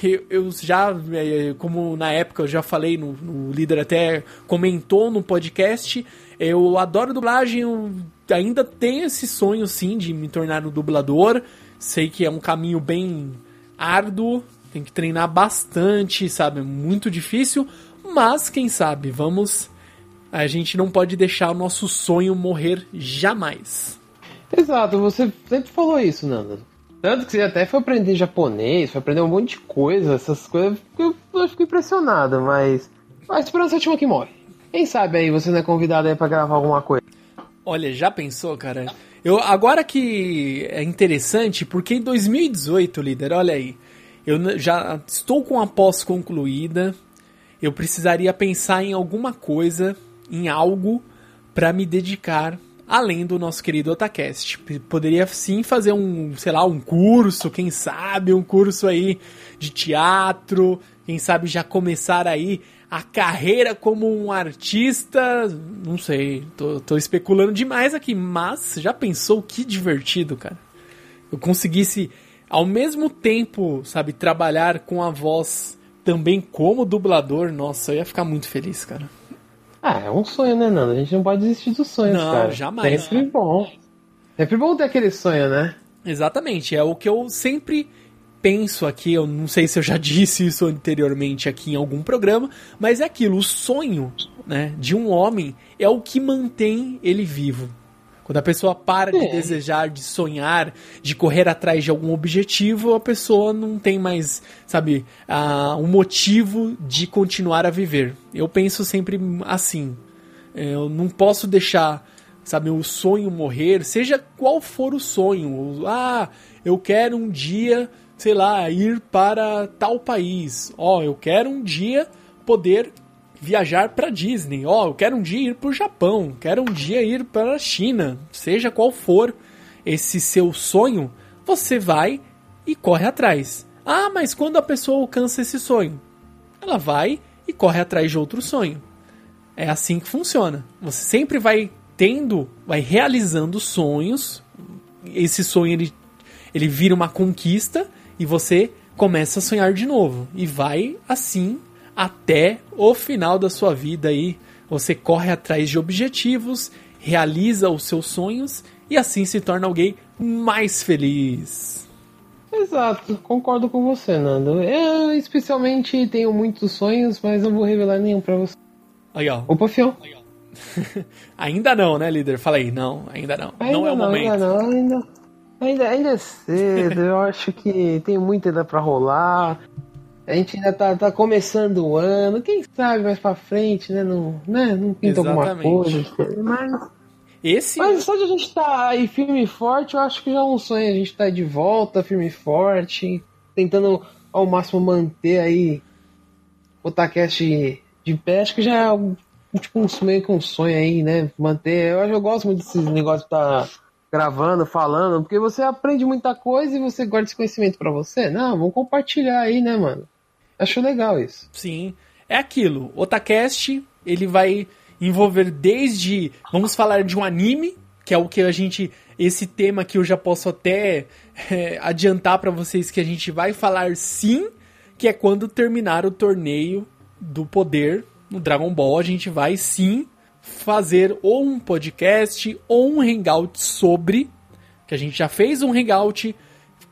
Eu, eu já, é, como na época eu já falei, no, no líder até comentou no podcast, eu adoro dublagem, eu ainda tenho esse sonho sim de me tornar um dublador. Sei que é um caminho bem árduo, tem que treinar bastante, sabe? Muito difícil, mas quem sabe, vamos. A gente não pode deixar o nosso sonho morrer jamais. Exato, você sempre falou isso, Nanda. Tanto que você até foi aprender japonês, foi aprender um monte de coisa, essas coisas. Eu, eu fico impressionado, mas. A esperança é a última que morre. Quem sabe aí você não é convidado aí pra gravar alguma coisa? Olha, já pensou, cara? Eu, agora que é interessante, porque em 2018, líder, olha aí, eu já estou com a pós concluída, eu precisaria pensar em alguma coisa, em algo, para me dedicar além do nosso querido Otacast. Poderia sim fazer um, sei lá, um curso, quem sabe, um curso aí de teatro, quem sabe já começar aí a carreira como um artista, não sei, tô, tô especulando demais aqui, mas já pensou que divertido, cara? Eu conseguisse ao mesmo tempo, sabe, trabalhar com a voz também como dublador, nossa, eu ia ficar muito feliz, cara. Ah, é um sonho, né, Nando? A gente não pode desistir dos sonhos, não, cara. jamais. Sempre bom. Sempre bom ter aquele sonho, né? Exatamente, é o que eu sempre penso aqui, eu não sei se eu já [LAUGHS] disse isso anteriormente aqui em algum programa, mas é aquilo, o sonho né, de um homem é o que mantém ele vivo. Quando a pessoa para de é. desejar, de sonhar, de correr atrás de algum objetivo, a pessoa não tem mais, sabe, uh, um motivo de continuar a viver. Eu penso sempre assim. Eu não posso deixar, sabe, o sonho morrer, seja qual for o sonho. Ah, eu quero um dia sei lá, ir para tal país. Ó, oh, eu quero um dia poder viajar para Disney. Ó, oh, eu quero um dia ir para o Japão. Quero um dia ir para a China. Seja qual for esse seu sonho, você vai e corre atrás. Ah, mas quando a pessoa alcança esse sonho, ela vai e corre atrás de outro sonho. É assim que funciona. Você sempre vai tendo, vai realizando sonhos. Esse sonho ele, ele vira uma conquista e você começa a sonhar de novo e vai assim até o final da sua vida aí. Você corre atrás de objetivos, realiza os seus sonhos e assim se torna alguém mais feliz. Exato, concordo com você, Nando. Eu especialmente tenho muitos sonhos, mas não vou revelar nenhum para você. Aí, ó. Opa, fião. [LAUGHS] ainda não, né, líder? Fala aí, não, ainda não. Ainda não é o não, momento. Ainda não, ainda. Ainda, ainda é cedo, [LAUGHS] eu acho que tem muita ainda pra rolar. A gente ainda tá, tá começando o ano, quem sabe mais pra frente, né? Não, né? não pinta Exatamente. alguma coisa. Mas, Esse... mas só de a gente tá aí firme e forte, eu acho que já é um sonho. A gente tá de volta, firme e forte, tentando ao máximo manter aí o Takest de pé. Acho que já é um, tipo um, meio que um sonho aí, né? Manter. Eu, eu gosto muito desses negócios de tá gravando, falando, porque você aprende muita coisa e você guarda esse conhecimento para você. Não, vamos compartilhar aí, né, mano? Acho legal isso. Sim. É aquilo. Otacast, ele vai envolver desde. Vamos falar de um anime, que é o que a gente. Esse tema que eu já posso até é, adiantar para vocês que a gente vai falar sim, que é quando terminar o torneio do poder no Dragon Ball, a gente vai sim fazer ou um podcast ou um hangout sobre. Que a gente já fez um hangout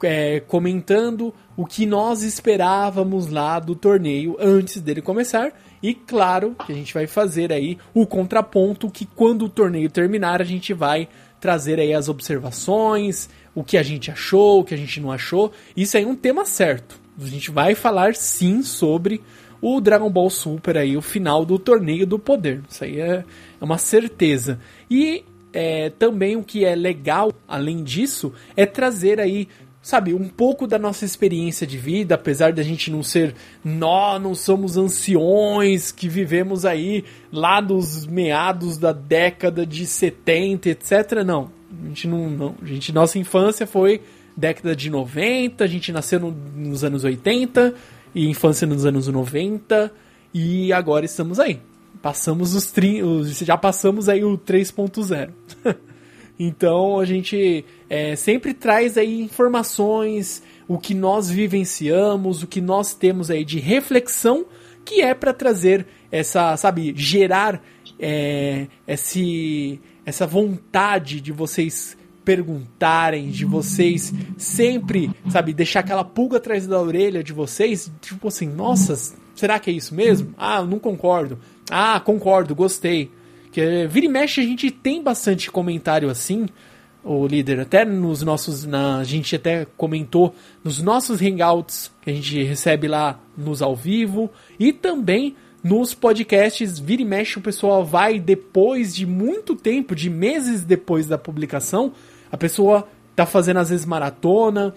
é, comentando o que nós esperávamos lá do torneio antes dele começar. E claro que a gente vai fazer aí o contraponto que quando o torneio terminar a gente vai trazer aí as observações, o que a gente achou, o que a gente não achou. Isso aí é um tema certo. A gente vai falar sim sobre o Dragon Ball Super aí, o final do torneio do poder. Isso aí é, é uma certeza. E é, também o que é legal, além disso, é trazer aí sabe, um pouco da nossa experiência de vida, apesar da gente não ser, nós não somos anciões que vivemos aí lá dos meados da década de 70, etc. Não, a gente não, não a gente, nossa infância foi década de 90, a gente nasceu no, nos anos 80 e infância nos anos 90 e agora estamos aí. Passamos os, tri, os já passamos aí o 3.0. [LAUGHS] Então a gente é, sempre traz aí informações, o que nós vivenciamos, o que nós temos aí de reflexão, que é para trazer essa, sabe, gerar é, esse, essa vontade de vocês perguntarem, de vocês sempre, sabe, deixar aquela pulga atrás da orelha de vocês, tipo assim, nossa, será que é isso mesmo? Ah, não concordo. Ah, concordo, gostei. Que vira e mexe a gente tem bastante comentário assim, o líder, até nos nossos. Na, a gente até comentou nos nossos hangouts que a gente recebe lá nos ao vivo e também nos podcasts. Vira e mexe o pessoal vai depois de muito tempo, de meses depois da publicação, a pessoa tá fazendo às vezes maratona,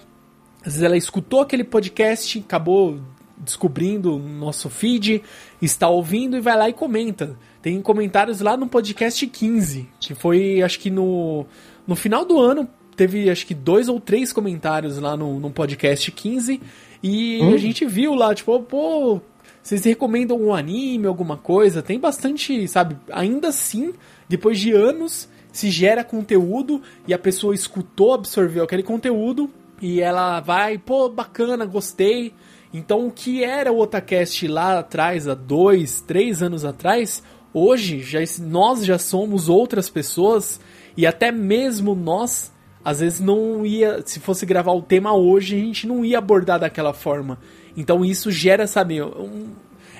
às vezes ela escutou aquele podcast, acabou descobrindo o nosso feed, está ouvindo e vai lá e comenta. Tem comentários lá no podcast 15, que foi, acho que no, no final do ano, teve acho que dois ou três comentários lá no, no podcast 15, e hum? a gente viu lá, tipo, pô, vocês recomendam um anime, alguma coisa? Tem bastante, sabe? Ainda assim, depois de anos, se gera conteúdo e a pessoa escutou, absorveu aquele conteúdo e ela vai, pô, bacana, gostei. Então, o que era o Otacast lá atrás, há dois, três anos atrás, Hoje, já, nós já somos outras pessoas e até mesmo nós, às vezes não ia, se fosse gravar o tema hoje, a gente não ia abordar daquela forma. Então isso gera, sabe, um,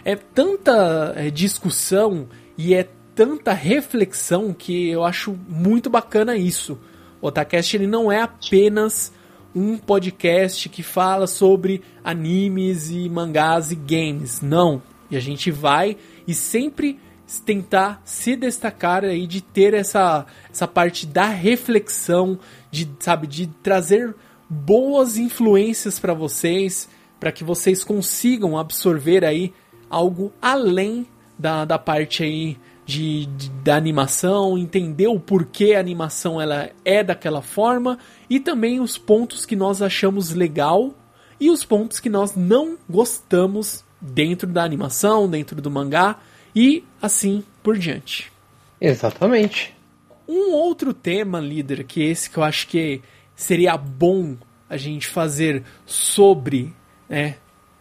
é tanta é, discussão e é tanta reflexão que eu acho muito bacana isso. O Otacast ele não é apenas um podcast que fala sobre animes e mangás e games, não. E a gente vai e sempre tentar se destacar aí de ter essa, essa parte da reflexão, de sabe, de trazer boas influências para vocês, para que vocês consigam absorver aí algo além da, da parte aí de, de, da animação, entender o porquê a animação ela é daquela forma e também os pontos que nós achamos legal e os pontos que nós não gostamos dentro da animação, dentro do mangá e assim por diante. Exatamente. Um outro tema, líder, que esse que eu acho que seria bom a gente fazer sobre, né?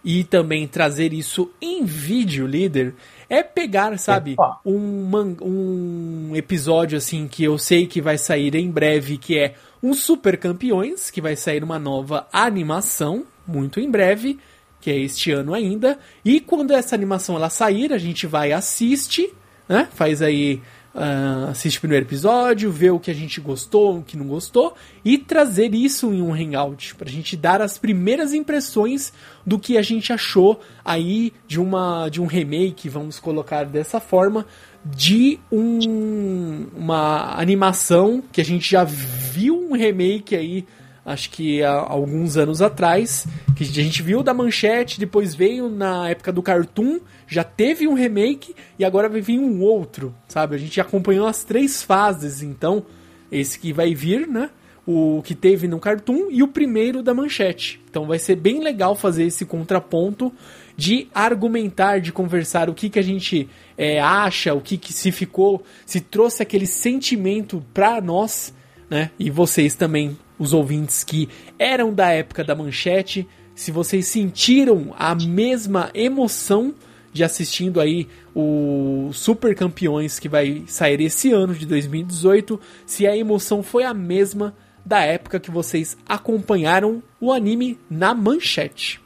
E também trazer isso em vídeo, líder, é pegar, sabe, um, um episódio assim que eu sei que vai sair em breve, que é um Super Campeões, que vai sair uma nova animação, muito em breve que é este ano ainda. E quando essa animação ela sair, a gente vai assiste, né? Faz aí uh, assiste o primeiro episódio, vê o que a gente gostou, o que não gostou e trazer isso em um hangout para a gente dar as primeiras impressões do que a gente achou aí de uma de um remake, vamos colocar dessa forma, de um, uma animação que a gente já viu um remake aí acho que há alguns anos atrás, que a gente viu da Manchete, depois veio na época do Cartoon, já teve um remake e agora vai vir um outro, sabe? A gente acompanhou as três fases, então esse que vai vir, né? o que teve no Cartoon e o primeiro da Manchete. Então vai ser bem legal fazer esse contraponto de argumentar, de conversar o que, que a gente é, acha, o que, que se ficou, se trouxe aquele sentimento para nós, né? E vocês também, os ouvintes que eram da época da Manchete, se vocês sentiram a mesma emoção de assistindo aí o Super Campeões que vai sair esse ano de 2018, se a emoção foi a mesma da época que vocês acompanharam o anime na manchete.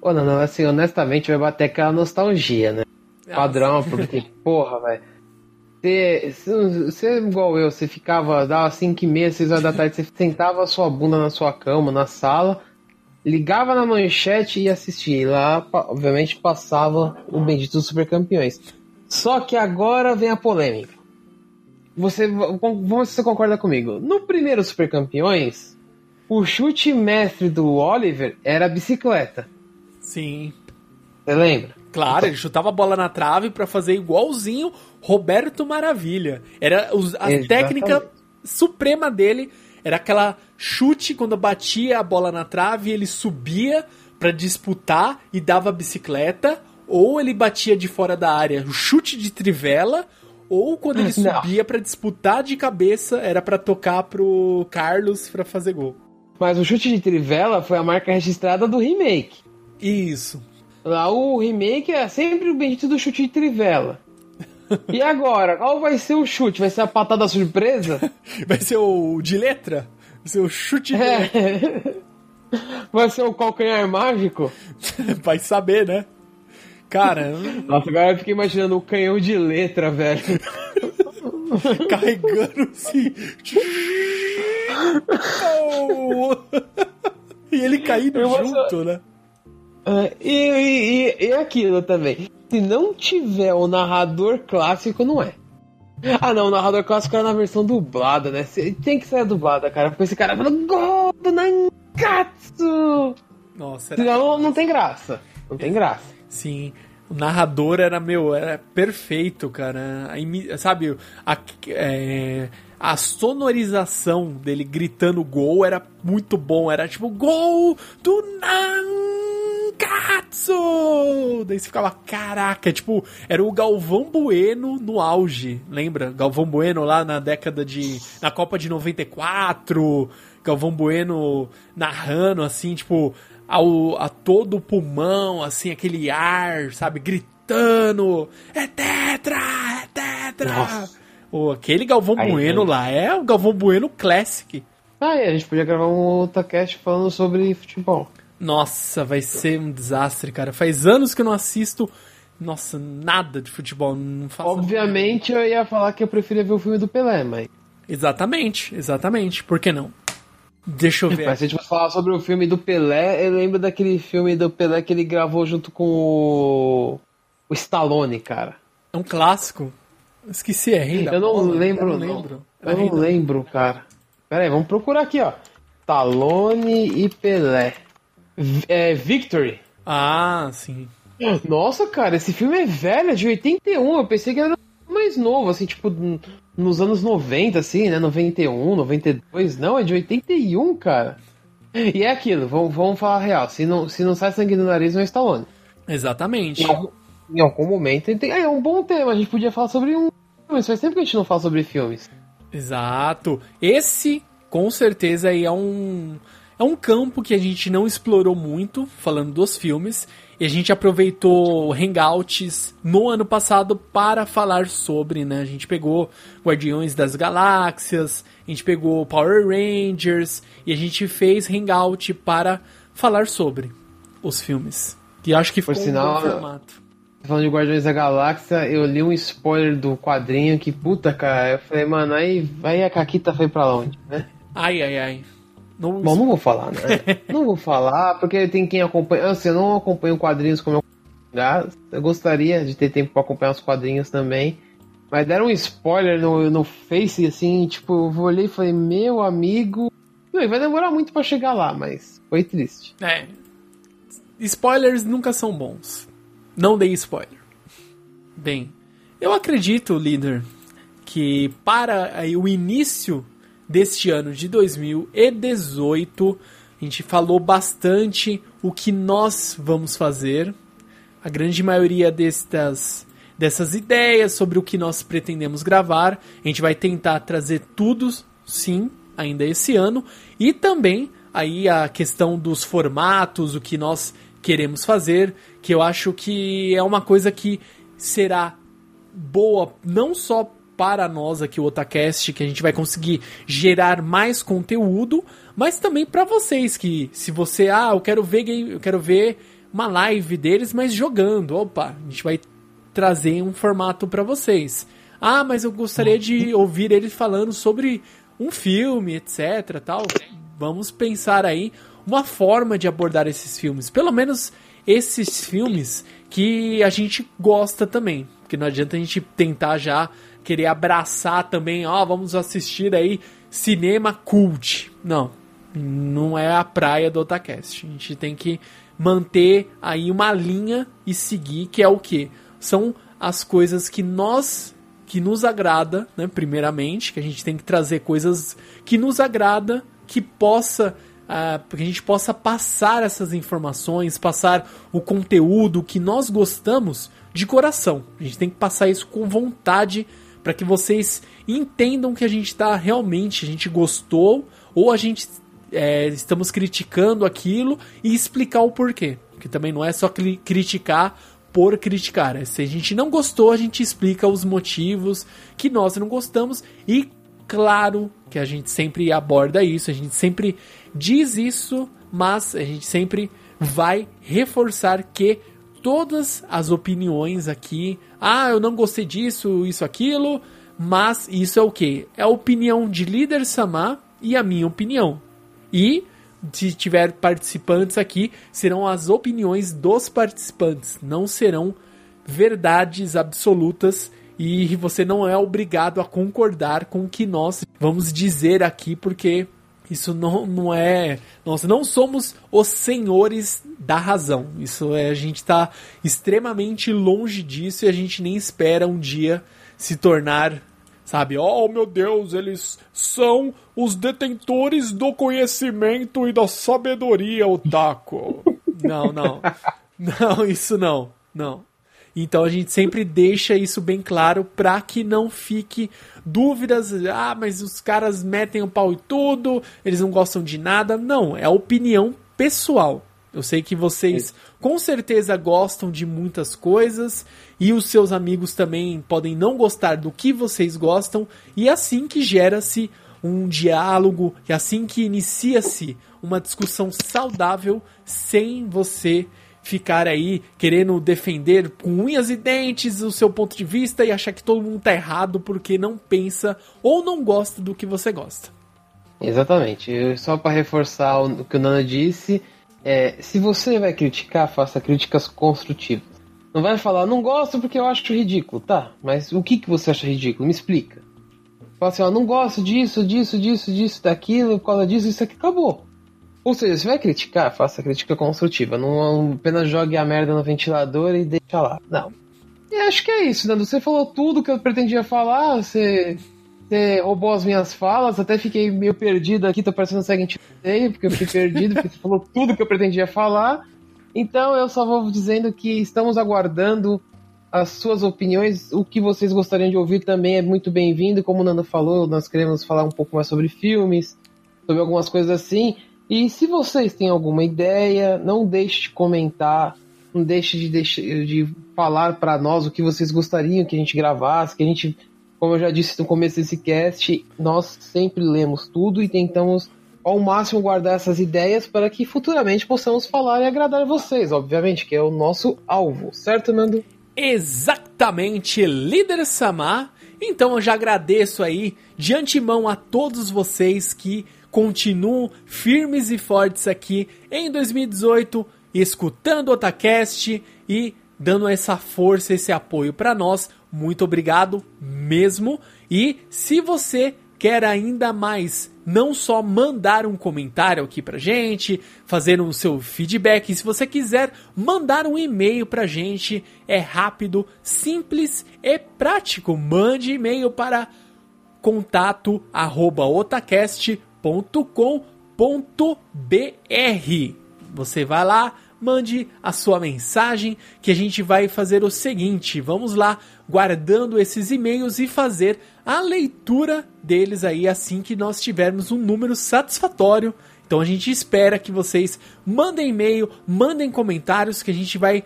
Pô, não, assim, honestamente vai bater aquela nostalgia, né? Padrão, porque, [LAUGHS] porra, velho. Você, é igual eu, você ficava, dava 5 e meia, 6 horas da tarde, você sentava a sua bunda na sua cama, na sala, ligava na manchete e assistia. E lá, obviamente, passava o bendito dos super campeões. Só que agora vem a polêmica. Você, vamos você concorda comigo. No primeiro Super Campeões, o chute mestre do Oliver era a bicicleta. Sim. Você lembra? Claro, ele chutava a bola na trave para fazer igualzinho Roberto Maravilha. Era a Exatamente. técnica suprema dele era aquela chute quando batia a bola na trave, ele subia para disputar e dava a bicicleta, ou ele batia de fora da área, o chute de trivela, ou quando ele [LAUGHS] subia para disputar de cabeça, era para tocar pro Carlos para fazer gol. Mas o chute de trivela foi a marca registrada do remake. Isso. Lá o remake é sempre o bendito do chute de trivela. [LAUGHS] E agora, qual vai ser o chute? Vai ser a patada surpresa? [LAUGHS] Vai ser o de letra? Vai ser o chute de é. [LAUGHS] Vai ser o calcanhar mágico? vai saber, né? Cara. Nossa, agora eu fiquei imaginando o canhão de letra, velho. Carregando assim. e ele caindo junto, né? Uh, e, e, e aquilo também. Se não tiver o narrador clássico, não é. Ah não, o narrador clássico era na versão dublada, né? Tem que ser dublada, cara. Porque esse cara falando Gol do Nankatsu! Nossa, era... Senão não tem graça. Não tem graça. Sim. O narrador era, meu, era perfeito, cara. A, sabe, a, é, a sonorização dele gritando gol era muito bom. Era tipo, gol do Nankatsu! Daí você ficava, caraca, tipo, era o Galvão Bueno no auge, lembra? Galvão Bueno lá na década de. na Copa de 94. Galvão Bueno narrando, assim, tipo, ao, a todo pulmão, assim, aquele ar, sabe, gritando: É tetra! É tetra! Oh, aquele Galvão Aí, Bueno lá é o Galvão Bueno Classic. Ah, é, a gente podia gravar um outro cast falando sobre futebol. Nossa, vai ser um desastre, cara. Faz anos que eu não assisto, nossa, nada de futebol. Não faço Obviamente nada. eu ia falar que eu preferia ver o filme do Pelé, mas. Exatamente, exatamente. Por que não? Deixa eu ver. Mas se a gente for falar sobre o filme do Pelé, eu lembro daquele filme do Pelé que ele gravou junto com o, o Stallone, cara. É um clássico. Esqueci, é Rei Eu não bola, lembro, eu não lembro. Eu não lembro, cara. Pera aí, vamos procurar aqui, ó. Stallone e Pelé. É, Victory. Ah, sim. Nossa, cara, esse filme é velho, é de 81. Eu pensei que era mais novo, assim, tipo, nos anos 90, assim, né? 91, 92. Não, é de 81, cara. E é aquilo, vamos, vamos falar real. Se não, se não sai sangue no nariz, não é Stallone. Exatamente. Em algum, em algum momento. É um bom tema, a gente podia falar sobre um. Mas faz tempo que a gente não fala sobre filmes. Exato. Esse, com certeza, aí é um. É um campo que a gente não explorou muito, falando dos filmes, e a gente aproveitou hangouts no ano passado para falar sobre, né? A gente pegou Guardiões das Galáxias, a gente pegou Power Rangers e a gente fez hangout para falar sobre os filmes. E acho que foi Por sinal, um bom formato. Falando de Guardiões da Galáxia, eu li um spoiler do quadrinho que puta, cara. Eu falei, mano, aí, aí a Caquita foi pra onde, né? Ai, ai, ai. Não... Bom, não vou falar, né? [LAUGHS] não vou falar, porque tem quem acompanha. Assim, eu não acompanho quadrinhos como eu eu gostaria de ter tempo para acompanhar os quadrinhos também. Mas deram um spoiler no, no Face, assim, tipo, eu olhei e falei, meu amigo. Não, vai demorar muito para chegar lá, mas foi triste. É. Spoilers nunca são bons. Não dei spoiler. Bem, eu acredito, líder, que para aí, o início deste ano de 2018. A gente falou bastante o que nós vamos fazer. A grande maioria destas, dessas ideias sobre o que nós pretendemos gravar. A gente vai tentar trazer tudo, sim, ainda esse ano. E também aí a questão dos formatos, o que nós queremos fazer, que eu acho que é uma coisa que será boa não só para nós aqui o Otacast, que a gente vai conseguir gerar mais conteúdo, mas também para vocês que se você, ah, eu quero ver game, eu quero ver uma live deles, mas jogando, opa, a gente vai trazer um formato para vocês. Ah, mas eu gostaria de ouvir eles falando sobre um filme, etc, tal. Vamos pensar aí uma forma de abordar esses filmes, pelo menos esses filmes que a gente gosta também, porque não adianta a gente tentar já querer abraçar também, ó, oh, vamos assistir aí cinema cult. Não, não é a praia do Otacast. A gente tem que manter aí uma linha e seguir, que é o que? São as coisas que nós que nos agrada, né, primeiramente, que a gente tem que trazer coisas que nos agrada, que possa uh, que a gente possa passar essas informações, passar o conteúdo que nós gostamos de coração. A gente tem que passar isso com vontade para que vocês entendam que a gente está realmente, a gente gostou ou a gente é, estamos criticando aquilo e explicar o porquê. Que também não é só criticar por criticar. É, se a gente não gostou, a gente explica os motivos que nós não gostamos e claro que a gente sempre aborda isso, a gente sempre diz isso, mas a gente sempre vai reforçar que todas as opiniões aqui. Ah, eu não gostei disso, isso, aquilo. Mas isso é o que? É a opinião de líder Samar e a minha opinião. E se tiver participantes aqui, serão as opiniões dos participantes, não serão verdades absolutas e você não é obrigado a concordar com o que nós vamos dizer aqui, porque isso não, não é. Nós não somos os senhores da razão. Isso é. A gente está extremamente longe disso e a gente nem espera um dia se tornar. Sabe, oh meu Deus, eles são os detentores do conhecimento e da sabedoria, Otaku. [LAUGHS] não, não. Não, isso não. Não. Então a gente sempre deixa isso bem claro para que não fique dúvidas. Ah, mas os caras metem o pau e tudo, eles não gostam de nada. Não, é opinião pessoal. Eu sei que vocês com certeza gostam de muitas coisas e os seus amigos também podem não gostar do que vocês gostam, e é assim que gera-se um diálogo, e é assim que inicia-se uma discussão saudável sem você ficar aí querendo defender com unhas e dentes o seu ponto de vista e achar que todo mundo tá errado porque não pensa ou não gosta do que você gosta. Exatamente. Só para reforçar o que o Nana disse, é, se você vai criticar, faça críticas construtivas. Não vai falar, não gosto porque eu acho ridículo. Tá, mas o que, que você acha ridículo? Me explica. Fala assim, ó, não gosto disso, disso, disso, disso, daquilo, por causa disso, isso aqui acabou. Ou seja, se vai criticar, faça crítica construtiva. Não apenas jogue a merda no ventilador e deixa lá. Não. E acho que é isso, Nando. Você falou tudo que eu pretendia falar, você, você roubou as minhas falas, até fiquei meio perdido aqui, tô parecendo seguinte porque eu fiquei perdido, porque você falou tudo que eu pretendia falar. Então eu só vou dizendo que estamos aguardando as suas opiniões, o que vocês gostariam de ouvir também é muito bem-vindo. Como o Nando falou, nós queremos falar um pouco mais sobre filmes, sobre algumas coisas assim. E se vocês têm alguma ideia, não deixe de comentar, não deixe de, de, falar para nós o que vocês gostariam que a gente gravasse, que a gente, como eu já disse no começo desse cast, nós sempre lemos tudo e tentamos ao máximo guardar essas ideias para que futuramente possamos falar e agradar vocês, obviamente, que é o nosso alvo, certo, Nando? Exatamente, líder Samar. Então eu já agradeço aí de antemão a todos vocês que continuam firmes e fortes aqui em 2018, escutando o Otacast e dando essa força, esse apoio para nós. Muito obrigado mesmo. E se você quer ainda mais não só mandar um comentário aqui pra gente, fazer o seu feedback, se você quiser mandar um e-mail pra gente, é rápido, simples e prático. Mande e-mail para contato otacast.com.br. Você vai lá, mande a sua mensagem que a gente vai fazer o seguinte, vamos lá guardando esses e-mails e fazer a leitura deles aí assim que nós tivermos um número satisfatório. Então a gente espera que vocês mandem e-mail, mandem comentários que a gente vai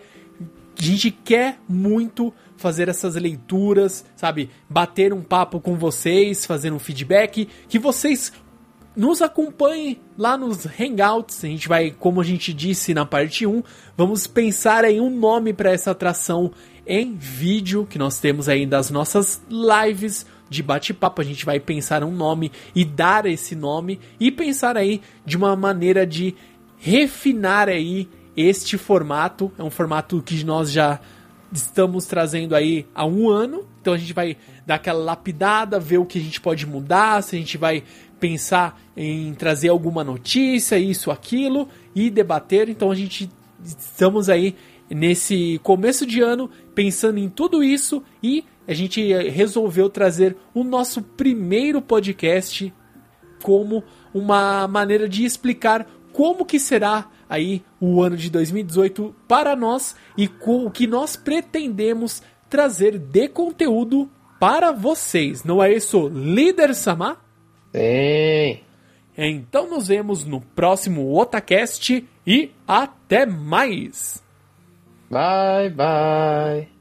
a gente quer muito fazer essas leituras, sabe? Bater um papo com vocês, fazer um feedback, que vocês nos acompanhem lá nos Hangouts. A gente vai, como a gente disse na parte 1, vamos pensar em um nome para essa atração em vídeo que nós temos aí das nossas lives de bate-papo. A gente vai pensar um nome e dar esse nome e pensar aí de uma maneira de refinar aí este formato. É um formato que nós já estamos trazendo aí há um ano. Então a gente vai dar aquela lapidada, ver o que a gente pode mudar, se a gente vai pensar em trazer alguma notícia, isso, aquilo e debater. Então a gente estamos aí nesse começo de ano pensando em tudo isso e a gente resolveu trazer o nosso primeiro podcast como uma maneira de explicar como que será aí o ano de 2018 para nós e o que nós pretendemos trazer de conteúdo para vocês. Não é isso, líder Sama? Sim. Então nos vemos no próximo Otacast e até mais. Bye bye.